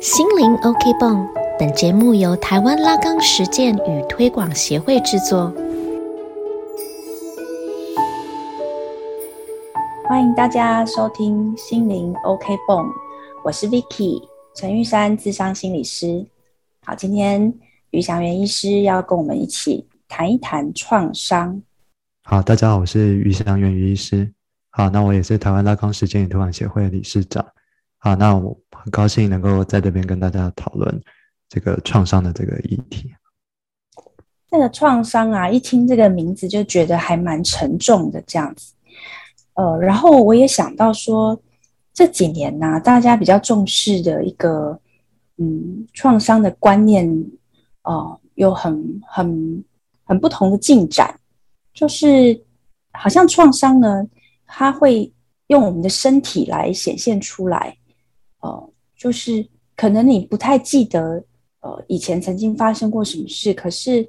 心灵 OK 泵，本节目由台湾拉钢实践与推广协会制作。欢迎大家收听心灵 OK 泵，我是 Vicky 陈玉山，智商心理师。好，今天于祥元医师要跟我们一起谈一谈创伤。好，大家好，我是于祥元于医师。好，那我也是台湾拉康实践与推广协会的理事长。好，那我很高兴能够在这边跟大家讨论这个创伤的这个议题。这个创伤啊，一听这个名字就觉得还蛮沉重的这样子。呃，然后我也想到说，这几年呢，大家比较重视的一个嗯创伤的观念，哦，有很很很不同的进展，就是好像创伤呢，它会用我们的身体来显现出来。呃，就是可能你不太记得，呃，以前曾经发生过什么事，可是，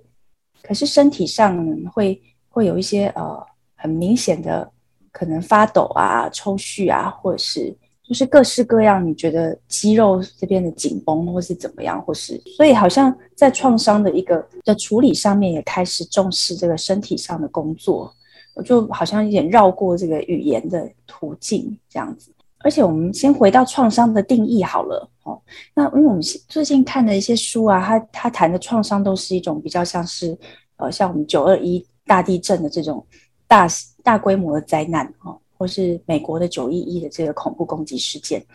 可是身体上会会有一些呃很明显的可能发抖啊、抽搐啊，或者是就是各式各样，你觉得肌肉这边的紧绷，或是怎么样，或是所以好像在创伤的一个的处理上面，也开始重视这个身体上的工作，我就好像有点绕过这个语言的途径这样子。而且我们先回到创伤的定义好了哦。那因为我们最近看的一些书啊，他他谈的创伤都是一种比较像是呃，像我们九二一大地震的这种大大规模的灾难哦，或是美国的九一一的这个恐怖攻击事件。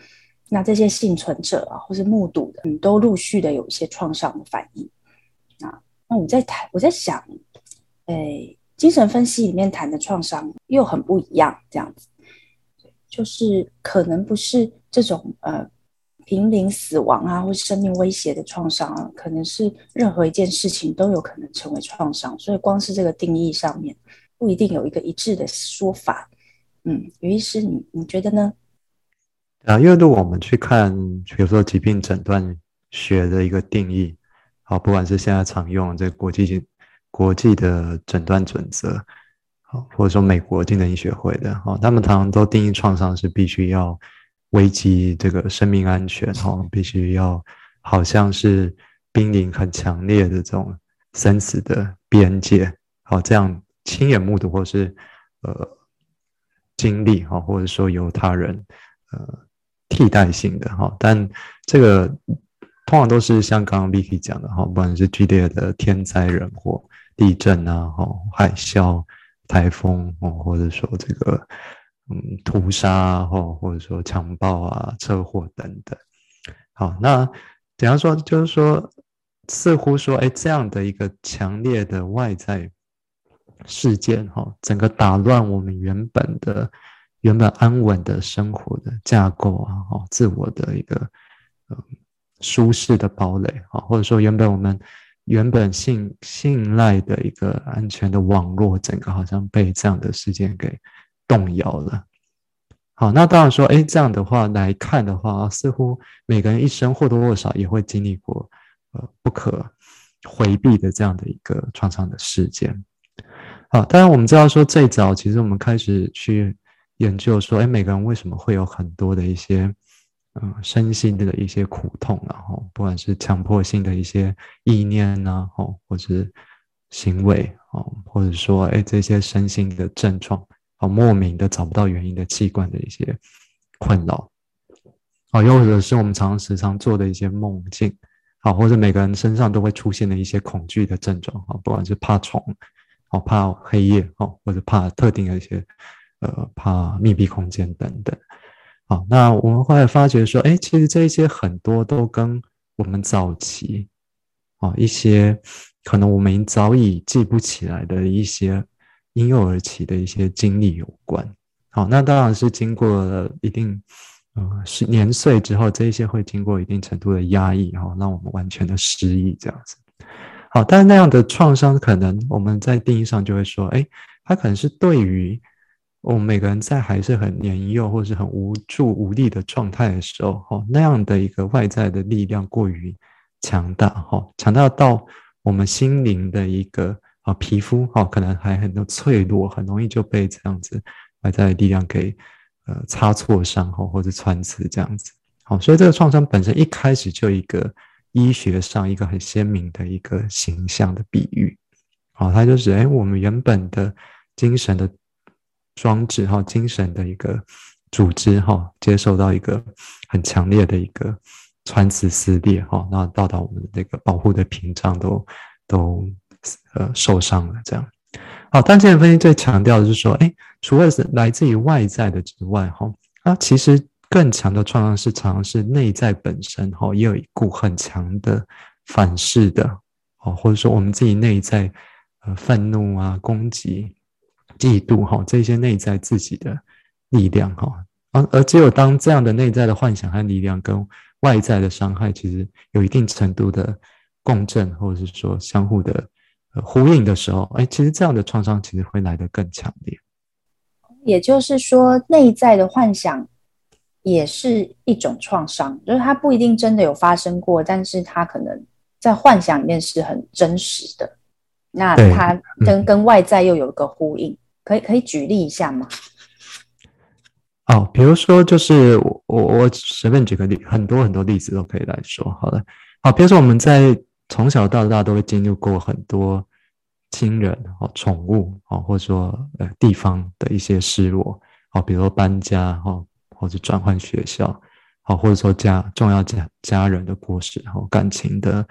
那这些幸存者啊，或是目睹的，嗯，都陆续的有一些创伤的反应。啊，那我在谈，我在想，诶，精神分析里面谈的创伤又很不一样，这样子。就是可能不是这种呃濒临死亡啊，或生命威胁的创伤啊，可能是任何一件事情都有可能成为创伤，所以光是这个定义上面不一定有一个一致的说法。嗯，于医师，你你觉得呢？啊，因为如果我们去看，比如说疾病诊断学的一个定义，好，不管是现在常用这国际国际的诊断准则。或者说美国精神医学会的，哈，他们常常都定义创伤是必须要危及这个生命安全，哈，必须要好像是濒临很强烈的这种生死的边界，好，这样亲眼目睹或是呃经历，哈，或者说由他人呃替代性的，哈，但这个通常都是像刚刚 Vicky 讲的，哈，不管是剧烈的天灾人祸、地震啊，哈，海啸。台风哦，或者说这个嗯屠杀啊或或者说强暴啊、车祸等等。好，那怎样说？就是说，似乎说，哎，这样的一个强烈的外在事件，哈，整个打乱我们原本的、原本安稳的生活的架构啊，哈，自我的一个嗯舒适的堡垒啊，或者说原本我们。原本信信赖的一个安全的网络，整个好像被这样的事件给动摇了。好，那当然说，哎，这样的话来看的话，似乎每个人一生或多或少也会经历过，呃，不可回避的这样的一个创伤的事件。好，当然我们知道说，最早其实我们开始去研究说，哎，每个人为什么会有很多的一些。嗯，身心的一些苦痛，然后不管是强迫性的一些意念呐，吼，或者行为，哦，或者说，哎，这些身心的症状，哦，莫名的找不到原因的器官的一些困扰，哦，又或者是我们常时常做的一些梦境，好，或者每个人身上都会出现的一些恐惧的症状，哦，不管是怕虫，哦，怕黑夜，哦，或者怕特定的一些，呃，怕密闭空间等等。好，那我们后来发觉说，哎，其实这些很多都跟我们早期，啊，一些可能我们早已记不起来的一些婴幼儿期的一些经历有关。好，那当然是经过了一定，呃，是年岁之后，这一些会经过一定程度的压抑，哈，让我们完全的失忆这样子。好，但是那样的创伤，可能我们在定义上就会说，哎，它可能是对于。我们每个人在还是很年幼或是很无助无力的状态的时候，哈，那样的一个外在的力量过于强大，哈，强大到我们心灵的一个啊皮肤，哈，可能还很多脆弱，很容易就被这样子外在的力量给呃擦挫伤，哈，或者穿刺这样子。好，所以这个创伤本身一开始就一个医学上一个很鲜明的一个形象的比喻，好，它就是哎，我们原本的精神的装置哈，精神的一个组织哈，接受到一个很强烈的一个穿刺撕裂哈，那到达我们的这个保护的屏障都都呃受伤了这样。好，但精神分析最强调的是说，哎，除了是来自于外在的之外哈，啊，其实。更强的创伤是常常是内在本身哈，也有一股很强的反噬的哦，或者说我们自己内在呃愤怒啊、攻击、嫉妒哈这些内在自己的力量哈，而而只有当这样的内在的幻想和力量跟外在的伤害其实有一定程度的共振，或者是说相互的呃呼应的时候，哎，其实这样的创伤其实会来得更强烈。也就是说，内在的幻想。也是一种创伤，就是它不一定真的有发生过，但是它可能在幻想里面是很真实的。那它跟跟外在又有一个呼应，可以可以举例一下吗？哦，比如说，就是我我随便举个例，很多很多例子都可以来说。好了，好，比如说我们在从小到大都会经历过很多亲人、哦宠物、哦或者说呃地方的一些失落，哦，比如说搬家，哈。或者转换学校，哦，或者说家重要家家人的过世，然后感情的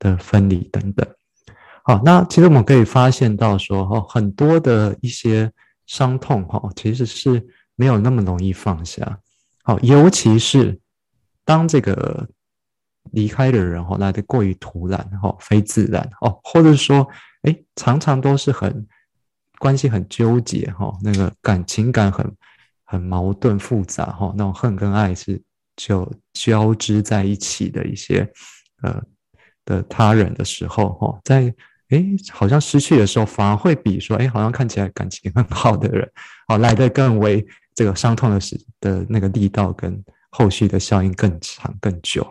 的分离等等，好，那其实我们可以发现到说，哈，很多的一些伤痛，哈，其实是没有那么容易放下，好，尤其是当这个离开的人，哈，来的过于突然，哈，非自然，哦，或者说，哎，常常都是很关系很纠结，哈，那个感情感很。很矛盾复杂哈，那种恨跟爱是就交织在一起的一些呃的他人的时候哈，在哎好像失去的时候，反而会比说哎好像看起来感情很好的人，哦来的更为这个伤痛的时的那个力道跟后续的效应更长更久。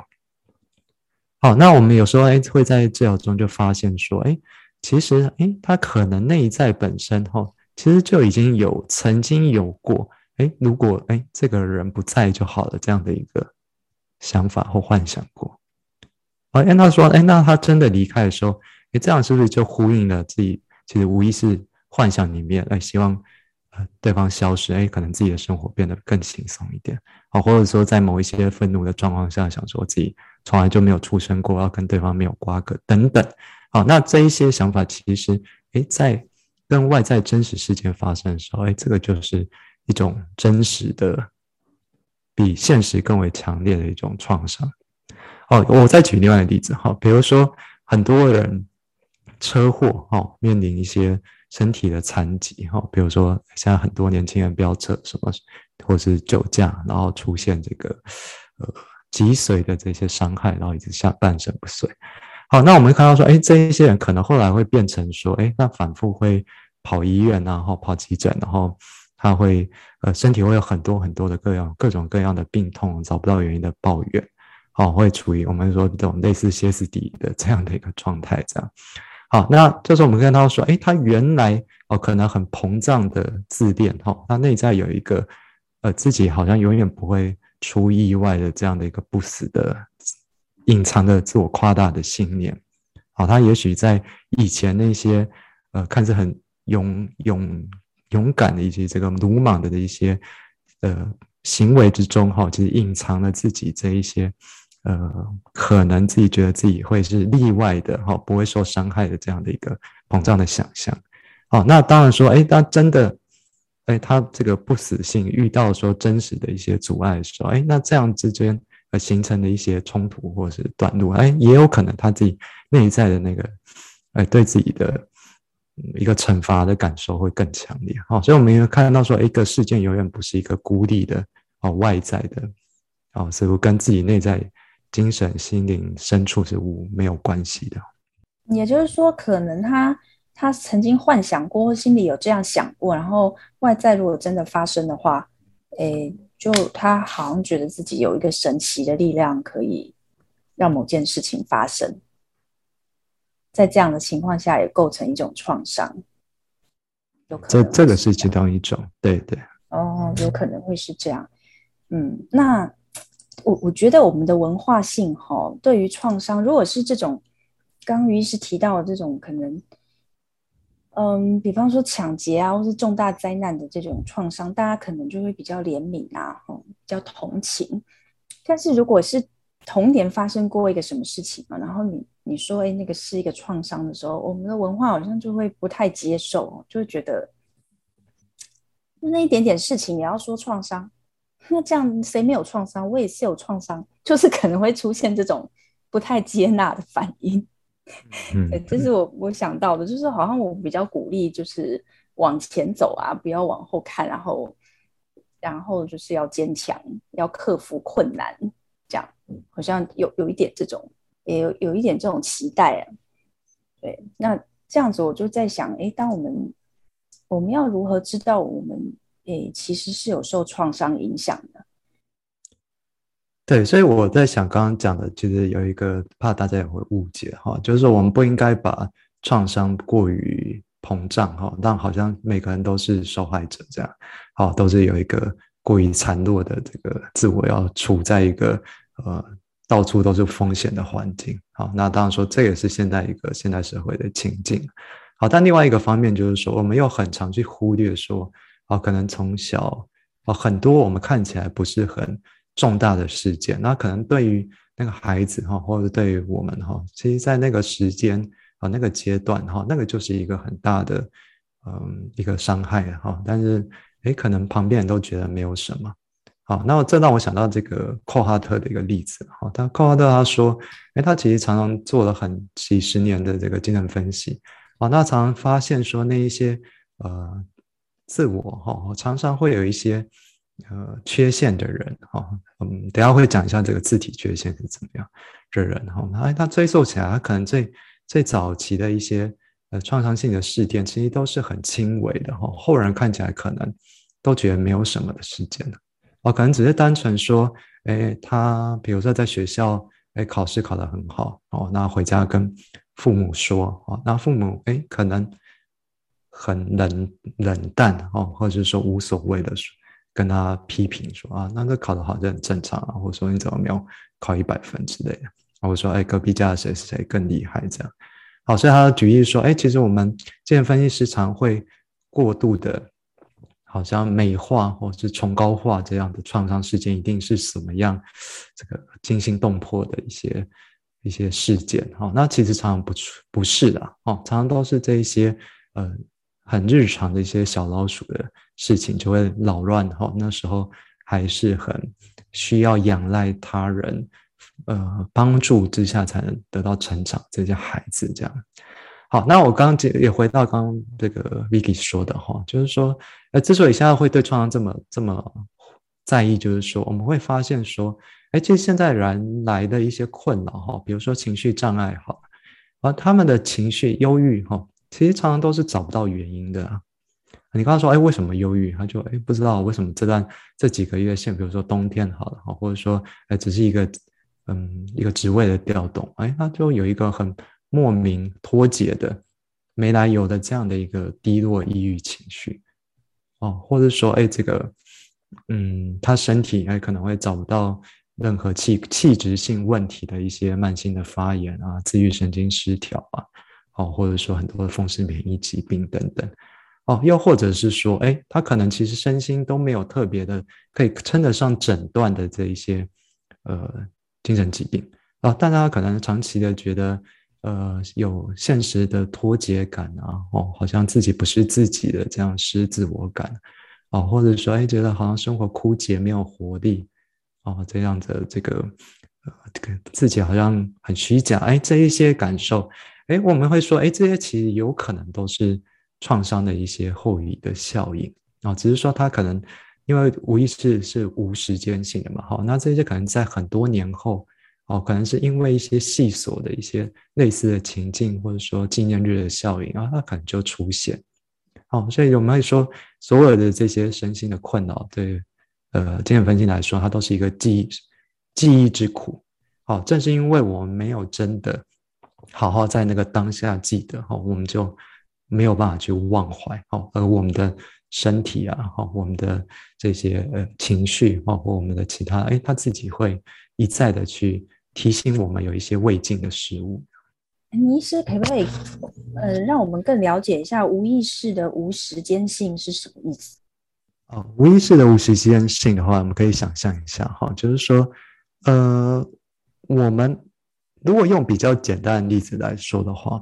好，那我们有时候哎会在治疗中就发现说哎，其实哎他可能内在本身哈，其实就已经有曾经有过。哎，如果哎这个人不在就好了，这样的一个想法或幻想过。哦，哎，那说，哎，那他真的离开的时候，哎，这样是不是就呼应了自己其实无疑是幻想里面，哎，希望呃对方消失，哎，可能自己的生活变得更轻松一点，哦，或者说在某一些愤怒的状况下，想说自己从来就没有出生过，要跟对方没有瓜葛等等。好，那这一些想法其实，哎，在跟外在真实事件发生的时候，哎，这个就是。一种真实的，比现实更为强烈的一种创伤。哦，我再举另外一个例子哈，比如说很多人车祸哦，面临一些身体的残疾哈，比如说现在很多年轻人飙车什么，或是酒驾，然后出现这个呃脊髓的这些伤害，然后一直下半身不遂。好，那我们看到说，哎，这一些人可能后来会变成说，哎，那反复会跑医院，然后跑急诊，然后。他会呃身体会有很多很多的各样各种各样的病痛，找不到原因的抱怨，好会处于我们说这种类似歇斯底里的这样的一个状态，这样好，那这时候我们看到说，哎，他原来哦可能很膨胀的自恋，哈，他内在有一个呃自己好像永远不会出意外的这样的一个不死的隐藏的自我夸大的信念，好，他也许在以前那些呃看似很勇勇。勇敢的一些这个鲁莽的的一些呃行为之中，哈，其实隐藏了自己这一些呃，可能自己觉得自己会是例外的，哈，不会受伤害的这样的一个膨胀的想象。好，那当然说，哎，当真的，哎，他这个不死性遇到说真实的一些阻碍的时候，哎，那这样之间呃形成的一些冲突或是短路，哎，也有可能他自己内在的那个，哎，对自己的。一个惩罚的感受会更强烈，好，所以我们也看到说，一个事件永远不是一个孤立的，哦，外在的，哦，似乎跟自己内在精神、心灵深处是无没有关系的。也就是说，可能他他曾经幻想过，或心里有这样想过，然后外在如果真的发生的话，诶，就他好像觉得自己有一个神奇的力量，可以让某件事情发生。在这样的情况下，也构成一种创伤，有可能。这这个是其中一种，对对。哦，有可能会是这样。嗯，那我我觉得我们的文化性哈，对于创伤，如果是这种，刚于医师提到的这种可能，嗯，比方说抢劫啊，或是重大灾难的这种创伤，大家可能就会比较怜悯啊，比较同情。但是如果是童年发生过一个什么事情嘛，然后你你说哎那个是一个创伤的时候，我们的文化好像就会不太接受，就会觉得就那一点点事情也要说创伤。那这样谁没有创伤？我也是有创伤，就是可能会出现这种不太接纳的反应。嗯，这是我我想到的，就是好像我比较鼓励，就是往前走啊，不要往后看，然后然后就是要坚强，要克服困难，这样好像有有一点这种，也有有一点这种期待啊。对，那这样子我就在想，哎，当我们我们要如何知道我们？诶，其实是有受创伤影响的。对，所以我在想，刚刚讲的，其实有一个怕大家也会误解哈，就是说我们不应该把创伤过于膨胀哈，让好像每个人都是受害者这样，好，都是有一个过于孱弱的这个自我，要处在一个呃到处都是风险的环境。好，那当然说这也是现在一个现代社会的情境。好，但另外一个方面就是说，我们又很常去忽略说。啊，可能从小啊，很多我们看起来不是很重大的事件，那可能对于那个孩子哈，或者对于我们哈，其实，在那个时间啊，那个阶段哈，那个就是一个很大的嗯一个伤害哈。但是哎，可能旁边人都觉得没有什么。好，那这让我想到这个寇哈特的一个例子哈。他寇哈特他说，哎，他其实常常做了很几十年的这个精神分析啊，那常常发现说那一些呃。自我哈，常常会有一些呃缺陷的人哈，嗯，等下会讲一下这个字体缺陷是怎么样的人哈。哎，他追溯起来，他可能最最早期的一些呃创伤性的事件，其实都是很轻微的哈。后人看起来可能都觉得没有什么的事件，哦，可能只是单纯说，哎，他比如说在学校哎考试考得很好哦，那回家跟父母说哦，那父母哎可能。很冷冷淡哦，或者是说无所谓的，跟他批评说啊，那这考得好就很正常啊，或者说你怎么没有考一百分之类的，或者说哎隔壁家的谁谁更厉害这样，好，所以他举例说，哎，其实我们精神分析时常会过度的，好像美化或是崇高化这样的创伤事件，一定是什么样这个惊心动魄的一些一些事件哈，那其实常常不不是的哦，常常都是这一些呃。很日常的一些小老鼠的事情就会扰乱哈，那时候还是很需要仰赖他人，呃，帮助之下才能得到成长。这些孩子这样，好，那我刚刚也回到刚刚这个 Vicky 说的哈，就是说，呃，之所以现在会对创伤这么这么在意，就是说我们会发现说，哎，其实现在人来的一些困扰哈，比如说情绪障碍哈，而他们的情绪忧郁哈。其实常常都是找不到原因的。啊你刚刚说，哎，为什么忧郁？他就哎，不知道为什么这段这几个月，像比如说冬天好了，或者说，哎，只是一个嗯一个职位的调动，哎，他就有一个很莫名脱节的、没来由的这样的一个低落抑郁情绪，哦，或者说，哎，这个嗯，他身体哎可能会找不到任何气气质性问题的一些慢性的发炎啊，自愈神经失调啊。哦，或者说很多的风湿免疫疾病等等，哦，又或者是说，哎，他可能其实身心都没有特别的可以称得上诊断的这一些呃精神疾病。啊，但他可能长期的觉得呃有现实的脱节感啊，哦，好像自己不是自己的这样失自我感，哦，或者说哎觉得好像生活枯竭没有活力，哦，这样的这个呃这个自己好像很虚假，哎，这一些感受。哎，我们会说，哎，这些其实有可能都是创伤的一些后遗的效应啊，只是说它可能因为无意识是无时间性的嘛，好，那这些可能在很多年后，哦，可能是因为一些细琐的一些类似的情境，或者说纪念日的效应啊，它可能就出现，哦，所以我们会说，所有的这些身心的困扰，对，呃，精神分析来说，它都是一个记忆记忆之苦，好，正是因为我们没有真的。好好在那个当下记得哈，我们就没有办法去忘怀哦，而我们的身体啊，哈，我们的这些呃情绪，包括我们的其他，哎，他自己会一再的去提醒我们有一些未尽的事物。倪医师可不可以呃，让我们更了解一下无意识的无时间性是什么意思？哦，无意识的无时间性的话，我们可以想象一下哈，就是说，呃，我们如果用比较简单的例子来说的话。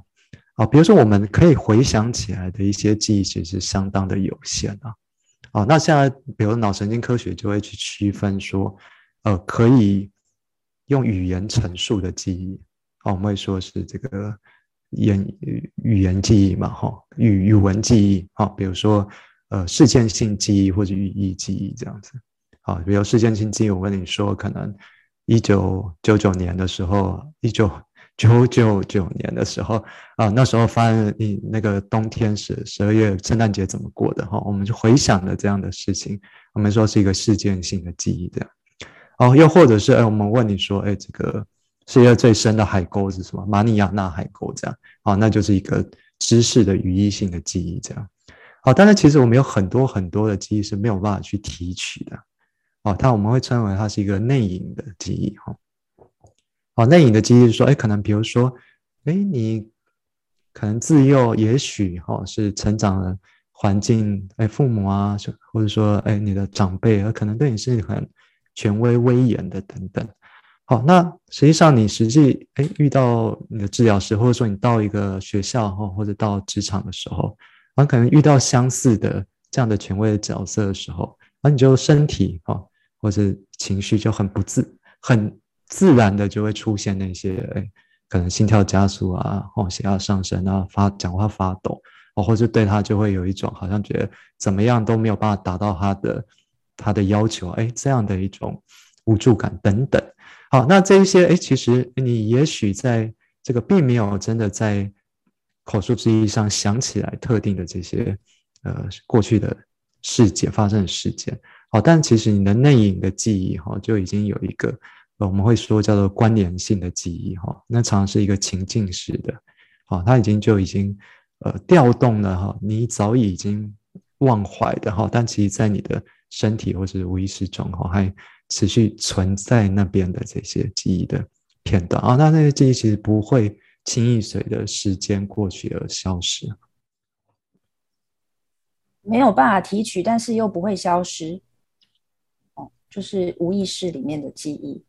啊，比如说我们可以回想起来的一些记忆，其实相当的有限啊。啊，那现在比如脑神经科学就会去区分说，呃，可以用语言陈述的记忆，啊，我们会说是这个言语言记忆嘛，哈，语语文记忆，啊，比如说呃事件性记忆或者语义记忆这样子。啊，比如事件性记忆，我跟你说，可能一九九九年的时候，一九。九九九年的时候啊，那时候发现你那个冬天是十二月圣诞节怎么过的哈？我们就回想了这样的事情，我们说是一个事件性的记忆这样。哦，又或者是哎，我们问你说，哎，这个世界最深的海沟是什么？马里亚纳海沟这样。哦，那就是一个知识的语义性的记忆这样。好，但是其实我们有很多很多的记忆是没有办法去提取的。哦，它我们会称为它是一个内隐的记忆哈。哦，内隐的记忆是说，哎，可能比如说，哎，你可能自幼也许哈是成长的环境，哎，父母啊，或者说哎你的长辈，可能对你是很权威威严的等等。好，那实际上你实际哎遇到你的治疗师，或者说你到一个学校哈，或者到职场的时候，啊，可能遇到相似的这样的权威的角色的时候，然后，你就身体哈或者情绪就很不自很。自然的就会出现那些，哎，可能心跳加速啊，或血压上升啊，发讲话发抖，哦，或者对他就会有一种好像觉得怎么样都没有办法达到他的他的要求，哎，这样的一种无助感等等。好，那这一些，哎，其实你也许在这个并没有真的在口述之意上想起来特定的这些呃过去的事件发生的事件，好，但其实你的内隐的记忆哈就已经有一个。我们会说叫做关联性的记忆，哈，那常常是一个情境式的，好，它已经就已经呃调动了，哈，你早已已经忘怀的，哈，但其实在你的身体或是无意识中，哈，还持续存在那边的这些记忆的片段啊，那那些记忆其实不会轻易随着时间过去而消失，没有办法提取，但是又不会消失，就是无意识里面的记忆。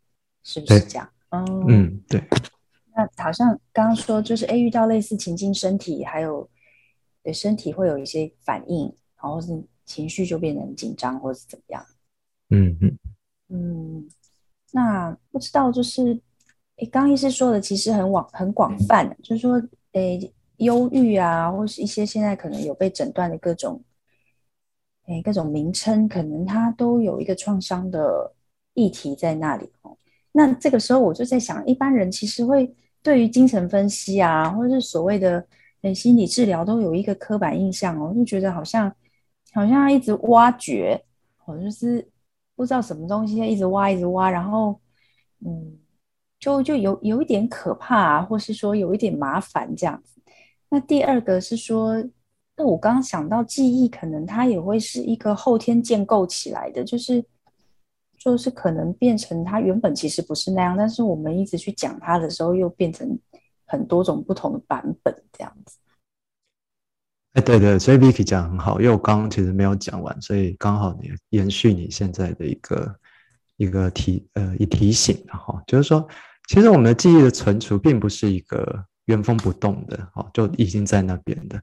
是不是这样？嗯嗯，对。那好像刚刚说，就是哎，遇到类似情境，身体还有对身体会有一些反应，然后是情绪就变得很紧张，或者是怎么样？嗯嗯嗯。那不知道，就是哎，刚医师说的其实很广很广泛，就是说哎，忧郁啊，或是一些现在可能有被诊断的各种哎各种名称，可能它都有一个创伤的议题在那里哦。那这个时候我就在想，一般人其实会对于精神分析啊，或者是所谓的诶心理治疗，都有一个刻板印象哦，就觉得好像好像一直挖掘，或就是不知道什么东西一直挖一直挖，然后嗯，就就有有一点可怕，啊，或是说有一点麻烦这样子。那第二个是说，那我刚刚想到记忆，可能它也会是一个后天建构起来的，就是。就是可能变成它原本其实不是那样，但是我们一直去讲它的时候，又变成很多种不同的版本这样子。哎，对对，所以 Vicky 讲很好，因为我刚刚其实没有讲完，所以刚好你延续你现在的一个一个提呃一提醒哈，就是说，其实我们的记忆的存储并不是一个原封不动的哈，就已经在那边的，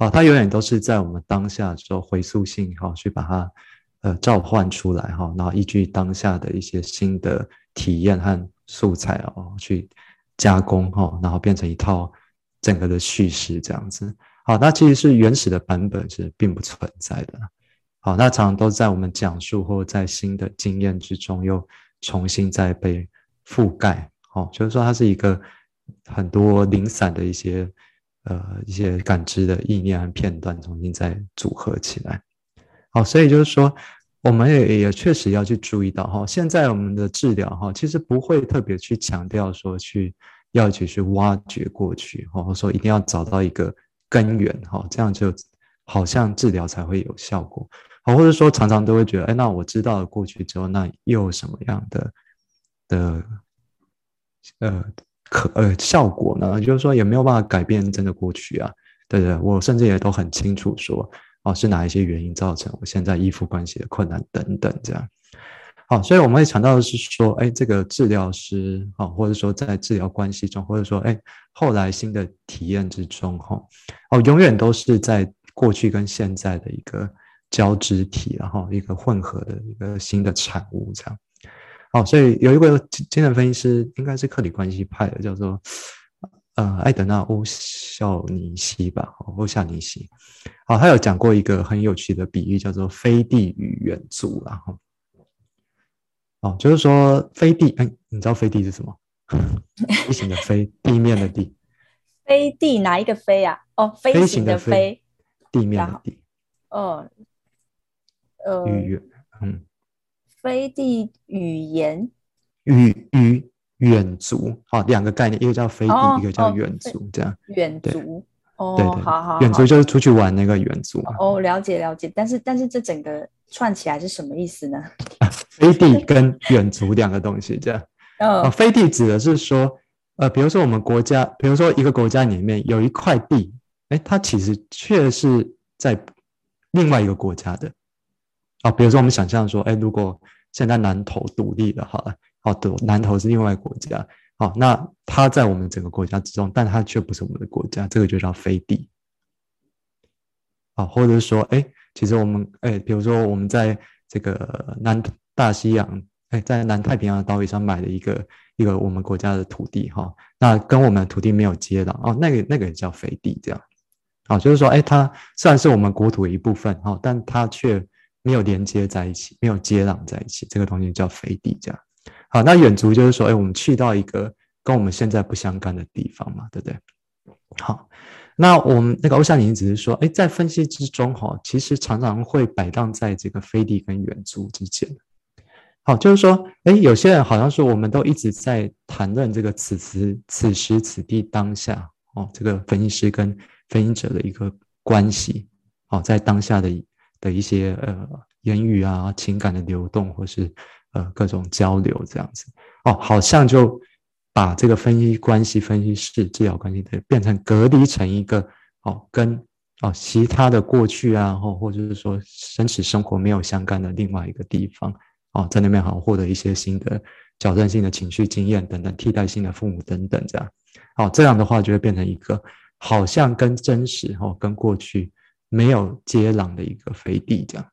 啊，它永远都是在我们当下做回溯性哈，去把它。呃，召唤出来哈，然后依据当下的一些新的体验和素材哦，去加工哈，然后变成一套整个的叙事这样子。好，那其实是原始的版本是并不存在的。好，那常常都在我们讲述或在新的经验之中又重新再被覆盖。好，就是说它是一个很多零散的一些呃一些感知的意念和片段重新再组合起来。好，所以就是说，我们也也确实要去注意到哈，现在我们的治疗哈，其实不会特别去强调说去要去去挖掘过去，或者说一定要找到一个根源哈，这样就好像治疗才会有效果，好，或者说常常都会觉得，哎，那我知道了过去之后，那又有什么样的的呃可呃效果呢？就是说也没有办法改变真的过去啊，对对？我甚至也都很清楚说，哦，是哪一些原因造成我现在依附关系的困难等等这样。好，所以我们会强调的是说，哎，这个治疗师，哈，或者说在治疗关系中，或者说，哎，后来新的体验之中，哈，哦，永远都是在过去跟现在的一个交织体，然后一个混合的一个新的产物，这样。好，所以有一位精神分析师，应该是克里关系派的，叫做呃艾德纳欧肖尼西吧，欧夏尼西。好，他有讲过一个很有趣的比喻，叫做飞地与远足，然后。哦，就是说飞地，哎，你知道飞地是什么？飞行的飞，地面的地。飞地哪一个飞啊？哦，飞行的飞，地面的地。哦，呃，与远，嗯，飞地语言，语语远足，好，两个概念，一个叫飞地，一个叫远足，这样。远足，哦，对对，好好，远足就是出去玩那个远足。哦，了解了解，但是但是这整个。串起来是什么意思呢？飞地跟远足两个东西，这样。呃，飞地指的是说，呃，比如说我们国家，比如说一个国家里面有一块地，哎，它其实却是在另外一个国家的。啊，比如说我们想象说，哎，如果现在南投独立了，好了，好，南投是另外一国家，好，那它在我们整个国家之中，但它却不是我们的国家，这个就叫飞地。啊，或者是说，哎。其实我们哎，比如说我们在这个南大西洋哎，在南太平洋的岛屿上买了一个一个我们国家的土地哈，那跟我们的土地没有接壤哦，那个那个也叫飞地这样，啊，就是说哎，它虽然是我们国土的一部分哈，但它却没有连接在一起，没有接壤在一起，这个东西叫飞地这样。好，那远足就是说哎，我们去到一个跟我们现在不相干的地方嘛，对不对？好。那我们那个欧夏宁只是说，哎，在分析之中，哈，其实常常会摆荡在这个飞地跟远足之间。好，就是说，哎，有些人好像说，我们都一直在谈论这个此时此时此地当下，哦，这个分析师跟分析者的一个关系，哦，在当下的的一些呃言语啊、情感的流动，或是呃各种交流这样子，哦，好像就。把这个分析关系、分析式治疗关系的变成隔离成一个哦，跟哦其他的过去啊，或或者是说真实生活没有相干的另外一个地方哦，在那边好像获得一些新的矫正性的情绪经验等等，替代性的父母等等这样，哦这样的话就会变成一个好像跟真实哦跟过去没有接壤的一个飞地这样，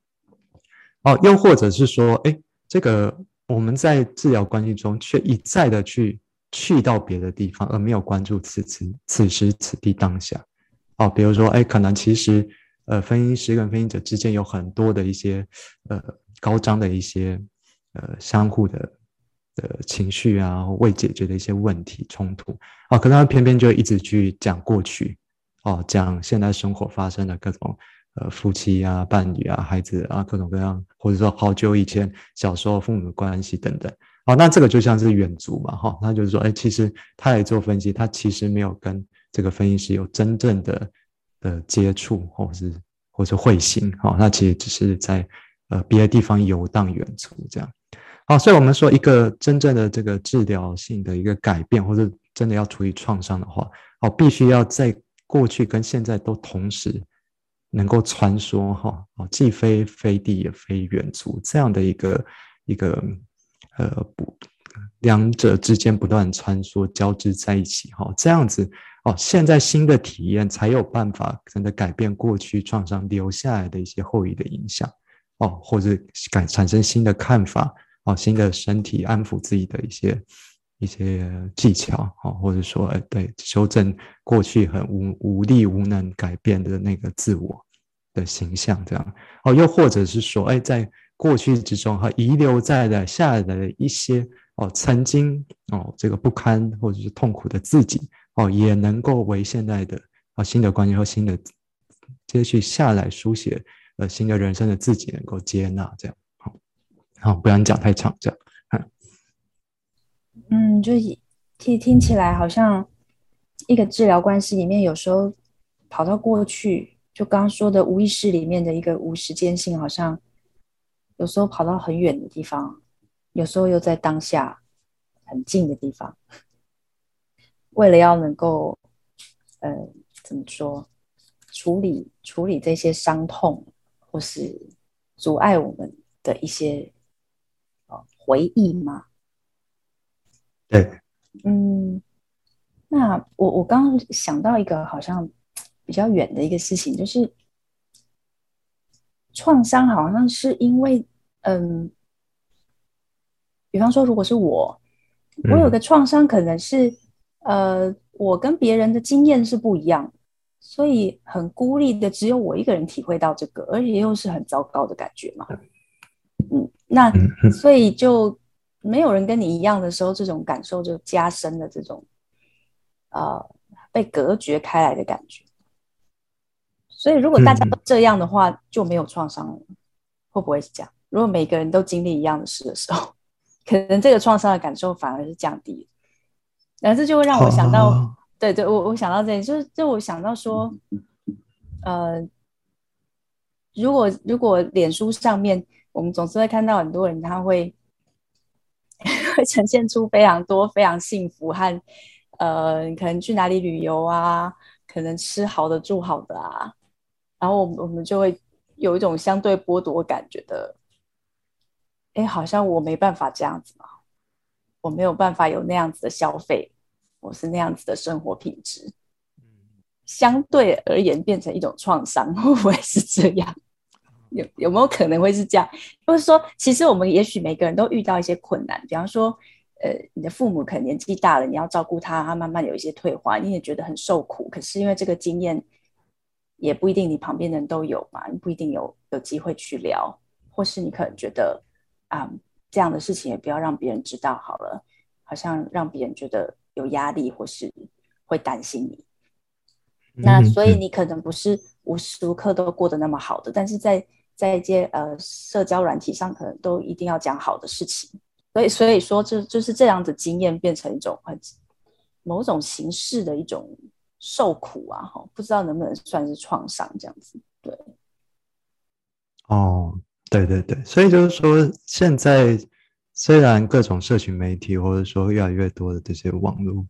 哦又或者是说，哎，这个我们在治疗关系中却一再的去。去到别的地方，而没有关注此此此时此地当下。哦，比如说，哎，可能其实，呃，分析师跟分析者之间有很多的一些，呃，高张的一些，呃，相互的的情绪啊，未解决的一些问题冲突。哦，可能他偏偏就一直去讲过去，哦，讲现在生活发生的各种，呃，夫妻啊、伴侣啊、孩子啊，各种各样，或者说好久以前小时候父母的关系等等。好，那这个就像是远足嘛，哈，那就是说，哎，其实他来做分析，他其实没有跟这个分析师有真正的的接触，或是或是会心，哈，那其实只是在呃别的地方游荡远足这样。好，所以我们说一个真正的这个治疗性的一个改变，或者真的要处理创伤的话，哦，必须要在过去跟现在都同时能够穿梭，哈，哦，既非非地也非远足这样的一个一个。呃，不，两者之间不断穿梭交织在一起，哈，这样子哦，现在新的体验才有办法真的改变过去创伤留下来的一些后遗的影响，哦，或者改产生新的看法，哦，新的身体安抚自己的一些一些技巧，哦，或者说，哎，对，修正过去很无无力无能改变的那个自我的形象，这样，哦，又或者是说，哎，在。过去之中和遗留在的下来的一些哦，曾经哦这个不堪或者是痛苦的自己哦，也能够为现在的啊新的观念和新的接续下来书写呃新的人生的自己能够接纳这样好，好不然讲太长这样，嗯，就听听起来好像一个治疗关系里面有时候跑到过去。就刚说的无意识里面的一个无时间性，好像有时候跑到很远的地方，有时候又在当下很近的地方。为了要能够，呃，怎么说，处理处理这些伤痛，或是阻碍我们的一些呃回忆吗？对，嗯，那我我刚刚想到一个好像。比较远的一个事情，就是创伤，好像是因为，嗯，比方说，如果是我，我有个创伤，可能是，呃，我跟别人的经验是不一样，所以很孤立的，只有我一个人体会到这个，而且又是很糟糕的感觉嘛。嗯，那所以就没有人跟你一样的时候，这种感受就加深了这种，呃，被隔绝开来的感觉。所以，如果大家都这样的话，就没有创伤了，会不会是这样？如果每个人都经历一样的事的时候，可能这个创伤的感受反而是降低。然后这就会让我想到，对对，我我想到这里，就是就我想到说，呃，如果如果脸书上面，我们总是会看到很多人，他会 会呈现出非常多非常幸福和呃，可能去哪里旅游啊，可能吃好的住好的啊。然后我们我们就会有一种相对剥夺感，觉的，哎，好像我没办法这样子嘛，我没有办法有那样子的消费，我是那样子的生活品质，相对而言变成一种创伤，会不会是这样？有有没有可能会是这样？就是说，其实我们也许每个人都遇到一些困难，比方说，呃，你的父母可能年纪大了，你要照顾他，他慢慢有一些退化，你也觉得很受苦，可是因为这个经验。也不一定，你旁边的人都有嘛，你不一定有有机会去聊，或是你可能觉得啊，这样的事情也不要让别人知道好了，好像让别人觉得有压力，或是会担心你。那所以你可能不是无时无刻都过得那么好的，但是在在一些呃社交软体上，可能都一定要讲好的事情。所以所以说，就就是这样的经验变成一种很某种形式的一种。受苦啊，哈，不知道能不能算是创伤这样子，对。哦，对对对，所以就是说，现在虽然各种社群媒体或者说越来越多的这些网络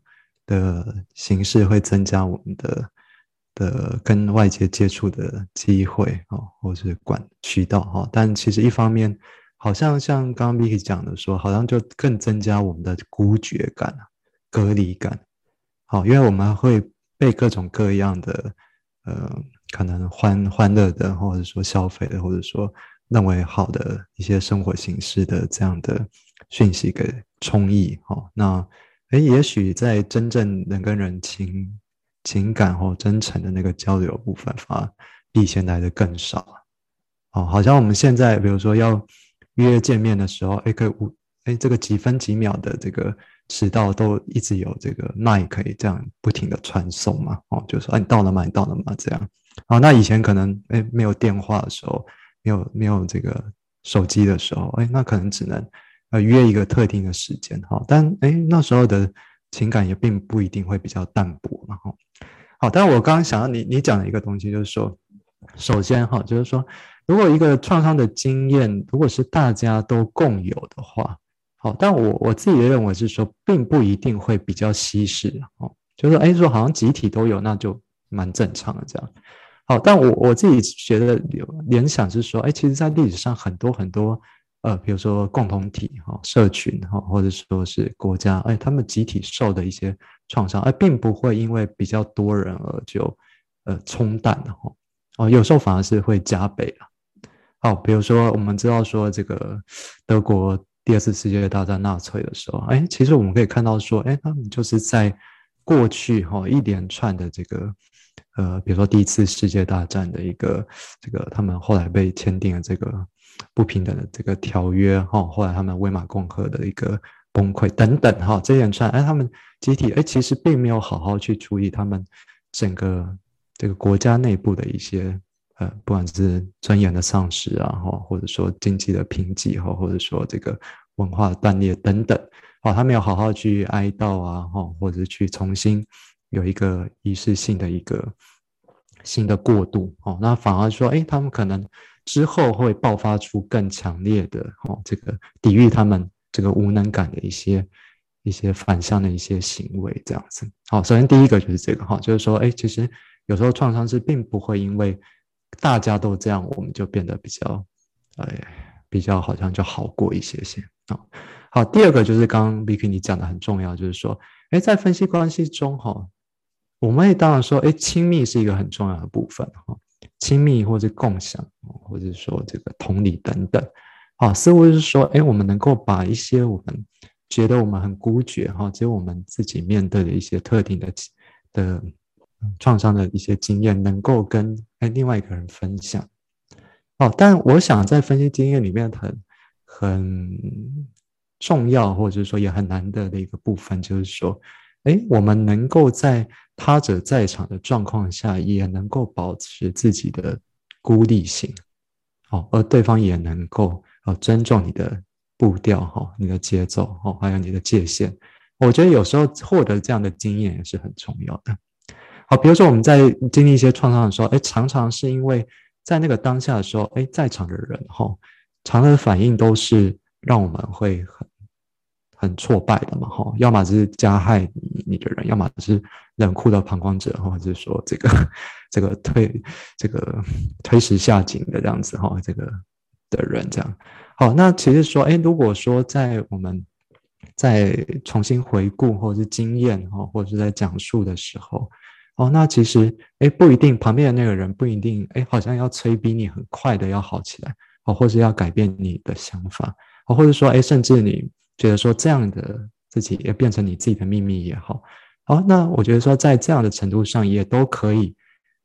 的形式会增加我们的的跟外界接触的机会啊，或是管渠道哈，但其实一方面，好像像刚刚 Vicky 讲的说，好像就更增加我们的孤绝感隔离感，好，因为我们会。被各种各样的，呃，可能欢欢乐的，或者说消费的，或者说认为好的一些生活形式的这样的讯息给充溢，哈，那，哎，也许在真正能跟人亲情感或真诚的那个交流部分，反而比以前来的更少，哦，好像我们现在比如说要约见面的时候，哎，可以五，哎，这个几分几秒的这个。迟到都一直有这个麦可以这样不停的传送嘛？哦，就说啊，你到了吗？你到了吗？这样。哦，那以前可能哎没有电话的时候，没有没有这个手机的时候，哎，那可能只能呃约一个特定的时间哈。但哎那时候的情感也并不一定会比较淡薄嘛哈。好，但我刚刚想到你你讲的一个东西就是说，首先哈就是说，如果一个创伤的经验如果是大家都共有的话。好，但我我自己的认为是说，并不一定会比较稀释哦，就是哎，说好像集体都有，那就蛮正常的这样。好，但我我自己觉得有联想是说，哎，其实，在历史上很多很多，呃，比如说共同体哈、社群哈，或者说是国家，哎，他们集体受的一些创伤，哎，并不会因为比较多人而就呃冲淡的哈，哦，有时候反而是会加倍啊。好，比如说我们知道说这个德国。第二次世界大战纳粹的时候，哎，其实我们可以看到说，哎，他们就是在过去哈一连串的这个，呃，比如说第一次世界大战的一个这个，他们后来被签订了这个不平等的这个条约哈，后来他们威玛共和的一个崩溃等等哈，这一连串，哎，他们集体哎，其实并没有好好去处理他们整个这个国家内部的一些。呃，不管是尊严的丧失啊，哈，或者说经济的贫瘠，哈，或者说这个文化断裂等等，哦，他没有好好去哀悼啊，哈，或者去重新有一个仪式性的一个新的过渡哦，那反而说，哎，他们可能之后会爆发出更强烈的哦，这个抵御他们这个无能感的一些一些反向的一些行为，这样子。好，首先第一个就是这个哈，就是说，哎，其实有时候创伤是并不会因为大家都这样，我们就变得比较，哎，比较好像就好过一些些啊。好，第二个就是刚刚 Vicky 你讲的很重要，就是说，哎，在分析关系中哈。我们也当然说，哎，亲密是一个很重要的部分哈，亲密或者共享，或者说这个同理等等，啊，似乎是说，哎，我们能够把一些我们觉得我们很孤绝哈，只有我们自己面对的一些特定的的创伤的一些经验，能够跟哎另外一个人分享，哦，但我想在分析经验里面很很重要，或者说也很难得的一个部分，就是说。哎，我们能够在他者在场的状况下，也能够保持自己的孤立性，哦，而对方也能够哦尊重你的步调，哈，你的节奏，哦，还有你的界限。我觉得有时候获得这样的经验也是很重要的。好，比如说我们在经历一些创伤的时候，哎，常常是因为在那个当下的时候，哎，在场的人，哈，常常的反应都是让我们会很。很挫败的嘛，哈，要么是加害你你的人，要么是冷酷的旁观者，或者是说这个 这个推这个推石下井的这样子，哈，这个的人这样。好，那其实说，哎，如果说在我们在重新回顾或者是经验，哈，或者是在讲述的时候，哦，那其实，哎，不一定旁边的那个人不一定，哎，好像要催逼你很快的要好起来，哦，或是要改变你的想法，哦，或者说，哎，甚至你。觉得说这样的自己也变成你自己的秘密也好，好，那我觉得说在这样的程度上也都可以，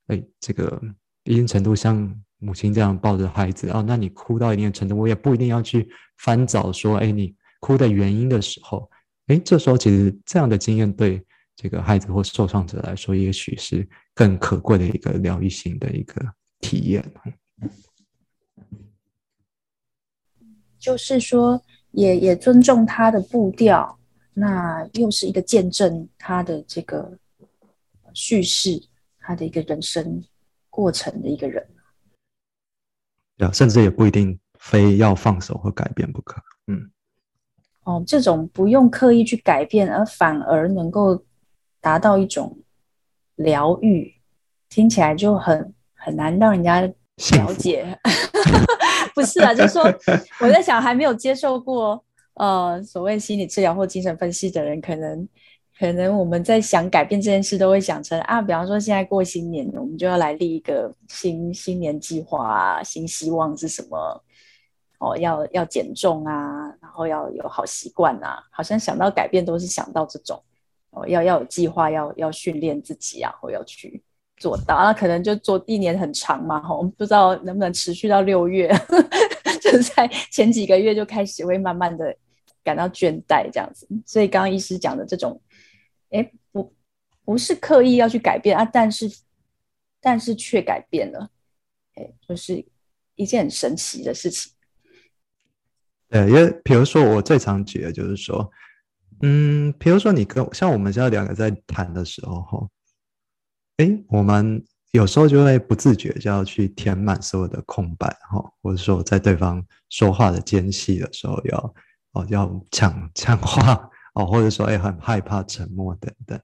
哎，这个一定程度像母亲这样抱着孩子啊，那你哭到一定的程度，我也不一定要去翻找说，哎，你哭的原因的时候，哎，这时候其实这样的经验对这个孩子或受创者来说，也许是更可贵的一个疗愈性的一个体验，就是说。也也尊重他的步调，那又是一个见证他的这个叙事，他的一个人生过程的一个人。对啊，甚至也不一定非要放手或改变不可。嗯，哦，这种不用刻意去改变，而反而能够达到一种疗愈，听起来就很很难让人家了解。不是啊，就是说 我在想，还没有接受过呃所谓心理治疗或精神分析的人，可能可能我们在想改变这件事，都会想成啊，比方说现在过新年，我们就要来立一个新新年计划啊，新希望是什么？哦，要要减重啊，然后要有好习惯啊，好像想到改变都是想到这种哦，要要有计划，要要训练自己啊，或要去。做到，那可能就做一年很长嘛，哈，我们不知道能不能持续到六月，就是在前几个月就开始会慢慢的感到倦怠这样子。所以刚刚医师讲的这种，哎，不不是刻意要去改变啊，但是但是却改变了，哎，就是一件很神奇的事情。对，因为比如说我最常举的就是说，嗯，比如说你跟像我们现在两个在谈的时候，哈。哎，我们有时候就会不自觉就要去填满所有的空白，哈，或者说在对方说话的间隙的时候，要哦要抢 抢话哦，或者说哎很害怕沉默等等。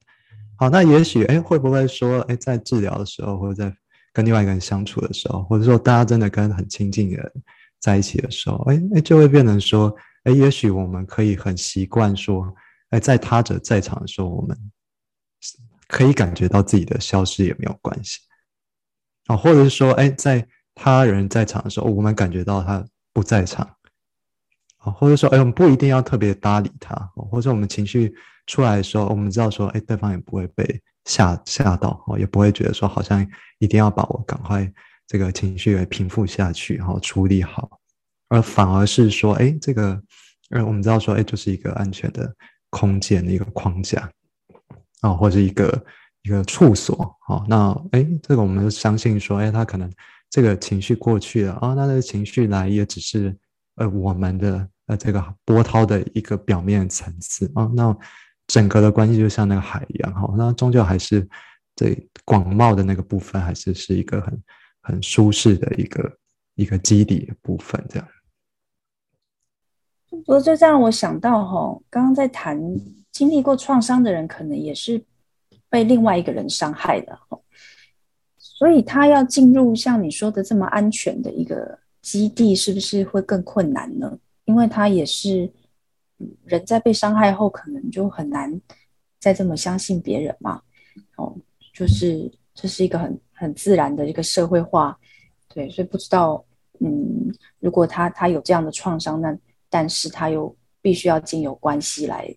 好，那也许哎会不会说哎在治疗的时候，或者在跟另外一个人相处的时候，或者说大家真的跟很亲近的人在一起的时候，哎哎就会变成说哎，也许我们可以很习惯说哎在他者在场的时候，我们。可以感觉到自己的消失也没有关系。啊，或者是说，哎，在他人在场的时候，我们感觉到他不在场。啊，或者说，哎，我们不一定要特别搭理他，或者我们情绪出来的时候，我们知道说，哎，对方也不会被吓吓到，哦，也不会觉得说好像一定要把我赶快这个情绪给平复下去，然后处理好，而反而是说，哎，这个，呃，我们知道说，哎，就是一个安全的空间的一个框架。啊，或者一个一个处所，好，那哎，这个我们就相信说，哎，他可能这个情绪过去了啊，那这个情绪来也只是呃我们的呃这个波涛的一个表面层次啊，那整个的关系就像那个海一样，好，那终究还是对广袤的那个部分，还是是一个很很舒适的一个一个基底的部分，这样。不过就这样，我想到哈，刚刚在谈经历过创伤的人，可能也是被另外一个人伤害的，所以他要进入像你说的这么安全的一个基地，是不是会更困难呢？因为他也是人在被伤害后，可能就很难再这么相信别人嘛。哦，就是这是一个很很自然的一个社会化，对，所以不知道，嗯，如果他他有这样的创伤，那但是他又必须要经由关系来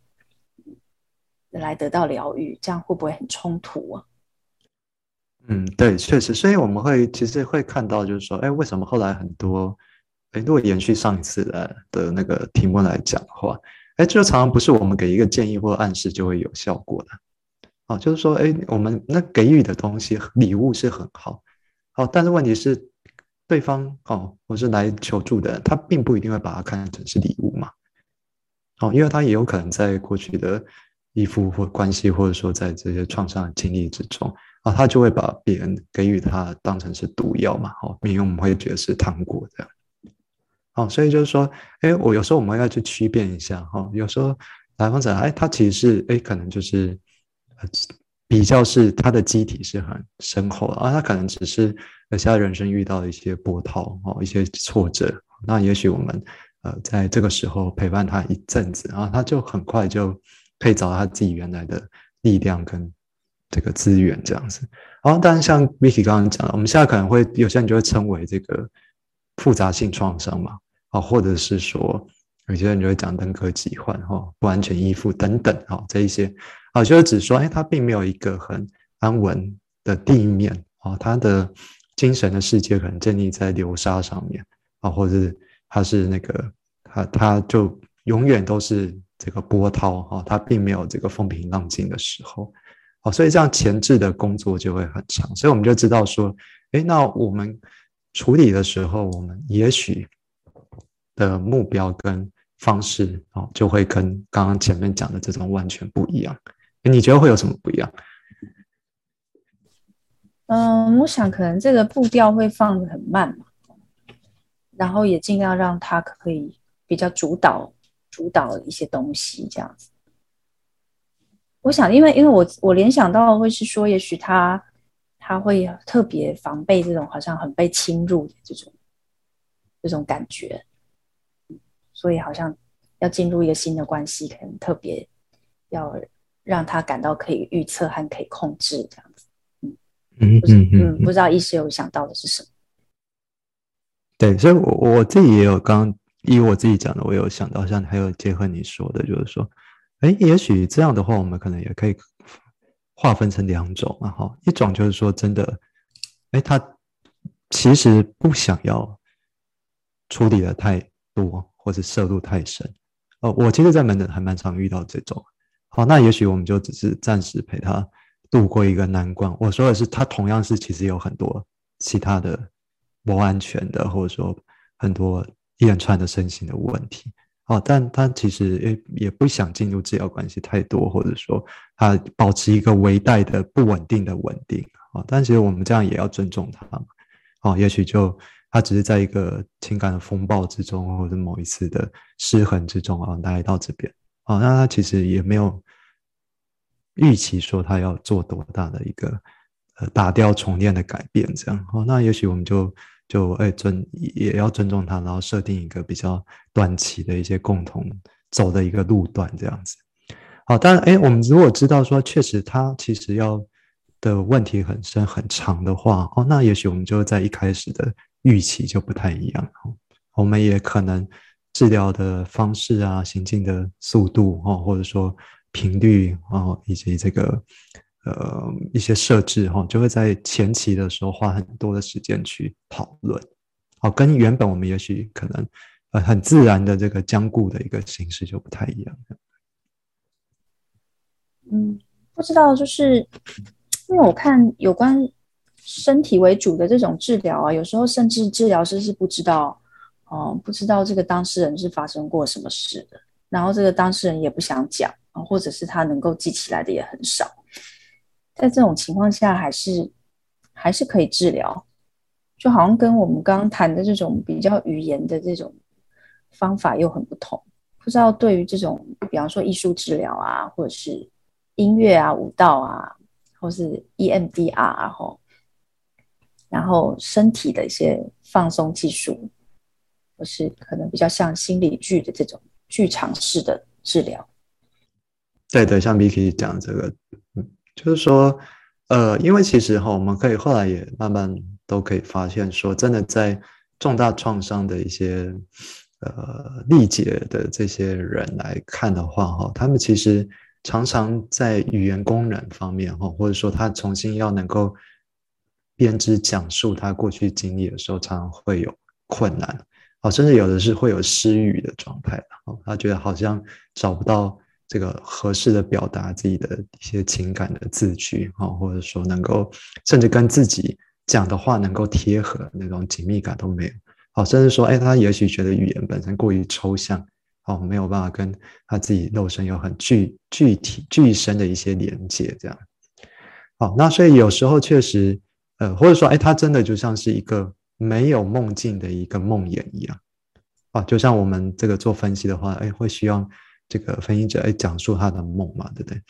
来得到疗愈，这样会不会很冲突啊？嗯，对，确实，所以我们会其实会看到，就是说，哎，为什么后来很多，哎，如果延续上一次的的那个题目来讲的话，哎，就常常不是我们给一个建议或暗示就会有效果的，哦，就是说，哎，我们那给予的东西礼物是很好，好，但是问题是。对方哦，或是来求助的，他并不一定会把它看成是礼物嘛，哦，因为他也有可能在过去的依附或关系，或者说在这些创伤的经历之中啊，他就会把别人给予他当成是毒药嘛，哦，因为我们会觉得是糖果这样，哦，所以就是说，哎，我有时候我们要去区辨一下哈，有时候来访者，哎，他其实是哎，可能就是。比较是他的机体是很深厚啊，他可能只是呃，现在人生遇到的一些波涛哦，一些挫折。那也许我们呃在这个时候陪伴他一阵子啊，他就很快就可以找到他自己原来的力量跟这个资源这样子。然后，当然像 Vicky 刚刚讲的，我们现在可能会有些人就会称为这个复杂性创伤嘛，啊，或者是说有些人就会讲登科疾患哈、不安全依附等等啊这一些。啊，就是只说，哎，他并没有一个很安稳的地面啊，他的精神的世界可能建立在流沙上面啊，或者是他是那个他他就永远都是这个波涛啊，它并没有这个风平浪静的时候，好，所以这样前置的工作就会很长，所以我们就知道说，哎，那我们处理的时候，我们也许的目标跟方式啊，就会跟刚刚前面讲的这种完全不一样。你觉得会有什么不一样？嗯，我想可能这个步调会放的很慢，然后也尽量让他可以比较主导主导一些东西这样子。我想，因为因为我我联想到会是说，也许他他会特别防备这种好像很被侵入的这种这种感觉，所以好像要进入一个新的关系，可能特别要。让他感到可以预测和可以控制这样子，嗯嗯嗯嗯，不知道医师有想到的是什么？对，所以，我我自己也有刚以我自己讲的，我有想到，像还有结合你说的，就是说，哎，也许这样的话，我们可能也可以划分成两种啊，哈，一种就是说，真的，哎，他其实不想要处理的太多，或者摄入太深，哦，我其实，在门诊还蛮常遇到这种。好，那也许我们就只是暂时陪他度过一个难关。我说的是，他同样是其实有很多其他的不安全的，或者说很多一连串的身心的问题。好，但他其实也也不想进入治疗关系太多，或者说他保持一个微带的不稳定的稳定。啊，但其实我们这样也要尊重他。哦，也许就他只是在一个情感的风暴之中，或者某一次的失衡之中啊，来到这边。哦，那他其实也没有预期说他要做多大的一个呃打掉重练的改变，这样哦，那也许我们就就哎尊也要尊重他，然后设定一个比较短期的一些共同走的一个路段，这样子。好，当然哎，我们如果知道说确实他其实要的问题很深很长的话，哦，那也许我们就在一开始的预期就不太一样，我们也可能。治疗的方式啊，行进的速度哦，或者说频率哦，以及这个呃一些设置哈，就会在前期的时候花很多的时间去讨论，哦，跟原本我们也许可能呃很自然的这个僵固的一个形式就不太一样。嗯，不知道，就是因为我看有关身体为主的这种治疗啊，有时候甚至治疗师是不知道。哦，不知道这个当事人是发生过什么事的，然后这个当事人也不想讲，或者是他能够记起来的也很少。在这种情况下，还是还是可以治疗，就好像跟我们刚刚谈的这种比较语言的这种方法又很不同。不知道对于这种，比方说艺术治疗啊，或者是音乐啊、舞蹈啊，或是 EMDR 啊，后然后身体的一些放松技术，或是可能比较像心理剧的这种剧场式的治疗。对对，像 Vicky 讲这个，就是说，呃，因为其实哈，我们可以后来也慢慢都可以发现，说真的在重大创伤的一些呃历劫的这些人来看的话，哈，他们其实常常在语言功能方面，哈，或者说他重新要能够编织讲述他过去经历的时候，常常会有困难，啊，甚至有的是会有失语的状态，哦，他觉得好像找不到。这个合适的表达自己的一些情感的字句啊，或者说能够甚至跟自己讲的话能够贴合那种紧密感都没有。好，甚至说，哎，他也许觉得语言本身过于抽象，哦，没有办法跟他自己肉身有很具具体具身的一些连接，这样。好，那所以有时候确实，呃，或者说，哎，他真的就像是一个没有梦境的一个梦魇一样。啊，就像我们这个做分析的话，哎，会需要。这个分析者哎，讲述他的梦嘛，对不对？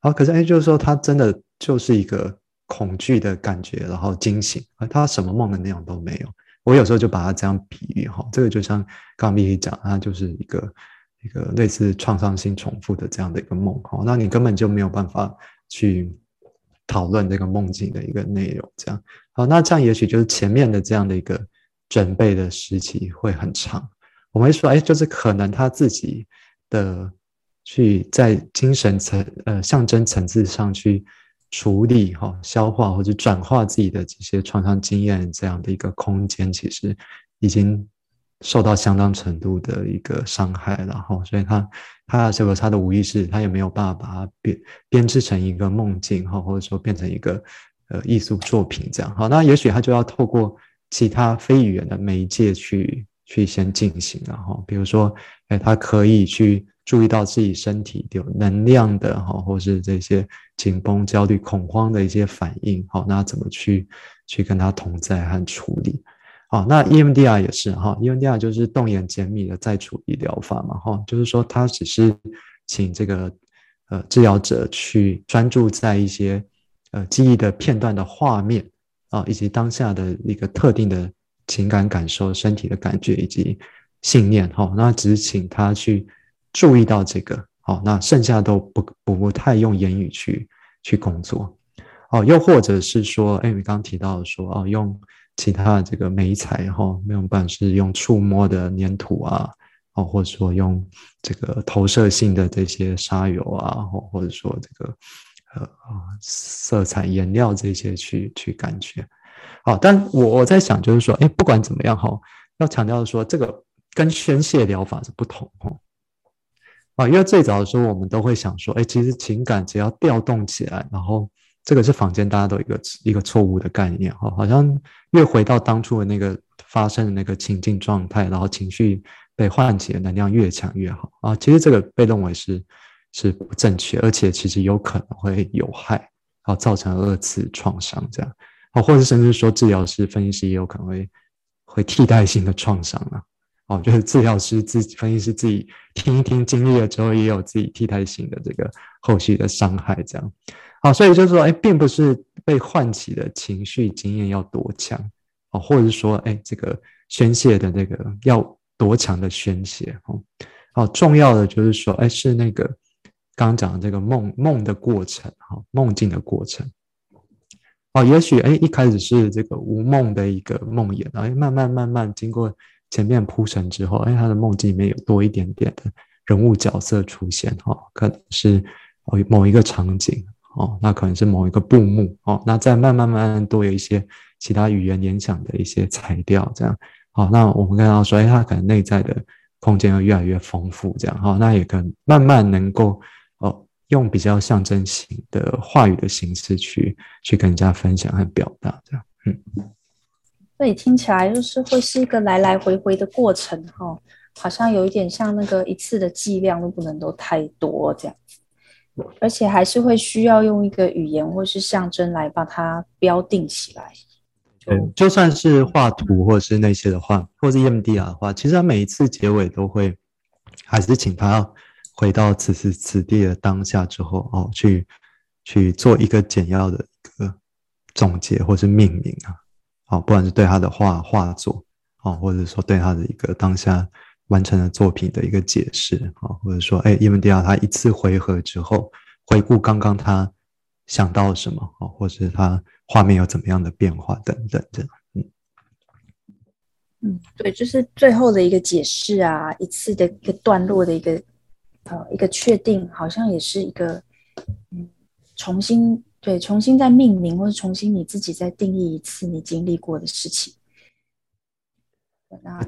好，可是哎，就是说他真的就是一个恐惧的感觉，然后惊醒，而他什么梦的内容都没有。我有时候就把它这样比喻哈，这个就像刚刚 Vicky 讲，它就是一个一个类似创伤性重复的这样的一个梦哈，那你根本就没有办法去讨论这个梦境的一个内容。这样好，那这样也许就是前面的这样的一个准备的时期会很长。我们会说，哎，就是可能他自己。的去在精神层呃象征层次上去处理哈消化或者转化自己的这些创伤经验这样的一个空间，其实已经受到相当程度的一个伤害了哈，所以他他这个他的无意识，他也没有办法把它编编织成一个梦境哈，或者说变成一个呃艺术作品这样好，那也许他就要透过其他非语言的媒介去。去先进行，然后比如说，哎，他可以去注意到自己身体有能量的哈，或是这些紧绷、焦虑、恐慌的一些反应，好，那怎么去去跟他同在和处理？好，那 EMDR 也是哈，EMDR 就是动眼解密的再处理疗法嘛，哈，就是说他只是请这个呃治疗者去专注在一些呃记忆的片段的画面啊，以及当下的一个特定的。情感感受、身体的感觉以及信念，哈，那只是请他去注意到这个，好，那剩下都不不太用言语去去工作，哦，又或者是说，哎，你刚刚提到说，哦，用其他的这个媒材，哈，没有办法是用触摸的粘土啊，哦，或者说用这个投射性的这些沙油啊，或或者说这个呃色彩颜料这些去去感觉。好，但我我在想，就是说，哎，不管怎么样哈，要强调说，这个跟宣泄疗法是不同哈。啊，因为最早的时候，我们都会想说，哎，其实情感只要调动起来，然后这个是坊间大家都一个一个错误的概念哈，好像越回到当初的那个发生的那个情境状态，然后情绪被唤起的能量越强越好啊。其实这个被认为是是不正确，而且其实有可能会有害，然后，造成二次创伤这样。哦，或者甚至说，治疗师、分析师也有可能会会替代性的创伤啊。哦，就是治疗师自己、分析师自己听一听经历了之后，也有自己替代性的这个后续的伤害，这样。好，所以就是说，哎，并不是被唤起的情绪经验要多强，哦，或者是说，哎，这个宣泄的那个要多强的宣泄，哦，好，重要的就是说，哎，是那个刚刚讲的这个梦梦的过程，哈，梦境的过程。哦，也许哎，一开始是这个无梦的一个梦魇，然后慢慢慢慢经过前面铺陈之后，哎，他的梦境里面有多一点点的人物角色出现，哈，可能是哦某一个场景，哦，那可能是某一个布幕，哦，那再慢慢慢慢多有一些其他语言联想的一些材料，这样，好，那我们看到说，哎，他可能内在的空间会越来越丰富，这样，哈，那也可能慢慢能够。用比较象征性的话语的形式去去跟人家分享和表达，这样，嗯，所以听起来就是会是一个来来回回的过程，哈，好像有一点像那个一次的剂量都不能都太多这样子，而且还是会需要用一个语言或是象征来把它标定起来。对，就算是画图或者是那些的话，或是 EMDR 的话，其实他每一次结尾都会还是请他回到此时此地的当下之后哦，去去做一个简要的一个总结或是命名啊，哦，不管是对他的画画作哦，或者说对他的一个当下完成的作品的一个解释啊，或者说哎伊文迪亚他一次回合之后回顾刚刚他想到什么啊，或是他。画面有怎么样的变化等等这样，嗯嗯，对，就是最后的一个解释啊，一次的一个段落的一个呃一个确定，好像也是一个嗯重新对重新再命名，或者重新你自己再定义一次你经历过的事情。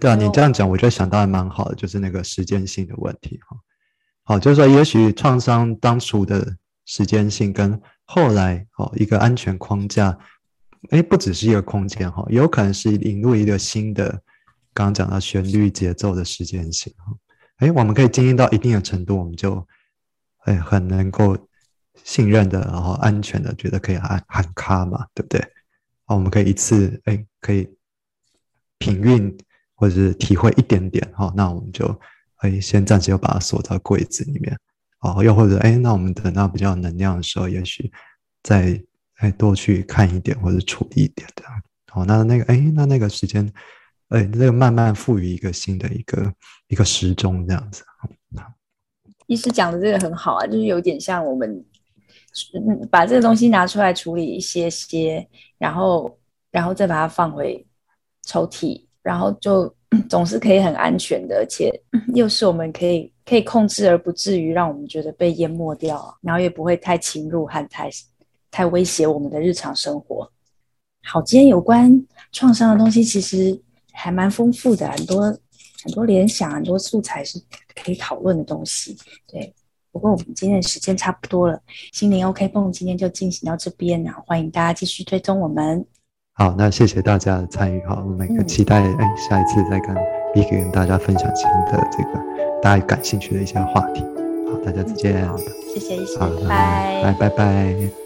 对啊，你这样讲，我觉得想到还蛮好的，就是那个时间性的问题哈。好，就是说，也许创伤当初的时间性跟。后来哦，一个安全框架，哎，不只是一个空间哈，有可能是引入一个新的，刚刚讲到旋律节奏的时间性哈，哎，我们可以经营到一定的程度，我们就哎很能够信任的，然后安全的，觉得可以喊喊卡嘛，对不对？啊，我们可以一次哎可以品运或者是体会一点点哈，那我们就哎先暂时又把它锁在柜子里面。哦，又或者哎，那我们等到比较能量的时候，也许再哎多去看一点或者处理一点的。好，那那个哎，那那个时间，哎，那个慢慢赋予一个新的一个一个时钟这样子。医师讲的这个很好啊，就是有点像我们把这个东西拿出来处理一些些，然后然后再把它放回抽屉，然后就 总是可以很安全的，而且 又是我们可以。可以控制而不至于让我们觉得被淹没掉，然后也不会太侵入和太太威胁我们的日常生活。好，今天有关创伤的东西其实还蛮丰富的，很多很多联想，很多素材是可以讨论的东西。对，不过我们今天的时间差不多了，心灵 OK 蹦今天就进行到这边，然后欢迎大家继续追踪我们。好，那谢谢大家的参与，好，我们期待哎下一次再跟 B 跟大家分享新的这个。大家感兴趣的一些话题，好，大家再见好。谢谢，一起，拜拜，拜拜拜。